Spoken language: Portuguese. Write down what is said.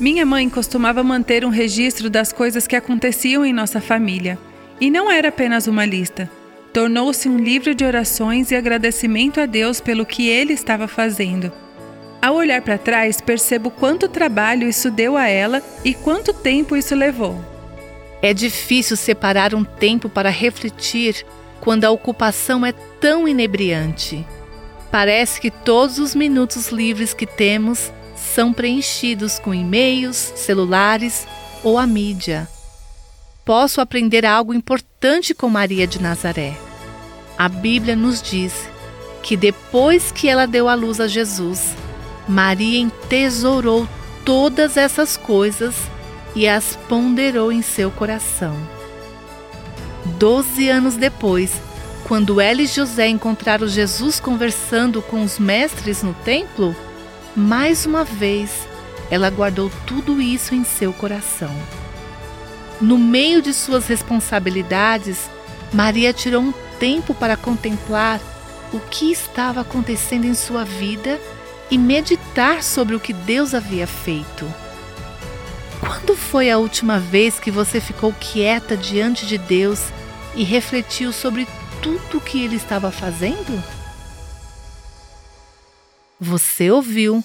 Minha mãe costumava manter um registro das coisas que aconteciam em nossa família. E não era apenas uma lista. Tornou-se um livro de orações e agradecimento a Deus pelo que ele estava fazendo. Ao olhar para trás, percebo quanto trabalho isso deu a ela e quanto tempo isso levou. É difícil separar um tempo para refletir quando a ocupação é tão inebriante. Parece que todos os minutos livres que temos são preenchidos com e-mails, celulares ou a mídia. Posso aprender algo importante com Maria de Nazaré. A Bíblia nos diz que depois que ela deu à luz a Jesus, Maria entesourou todas essas coisas e as ponderou em seu coração. Doze anos depois, quando ela e José encontraram Jesus conversando com os mestres no templo, mais uma vez ela guardou tudo isso em seu coração. No meio de suas responsabilidades, Maria tirou um tempo para contemplar o que estava acontecendo em sua vida e meditar sobre o que Deus havia feito. Quando foi a última vez que você ficou quieta diante de Deus e refletiu sobre tudo o que ele estava fazendo? Você ouviu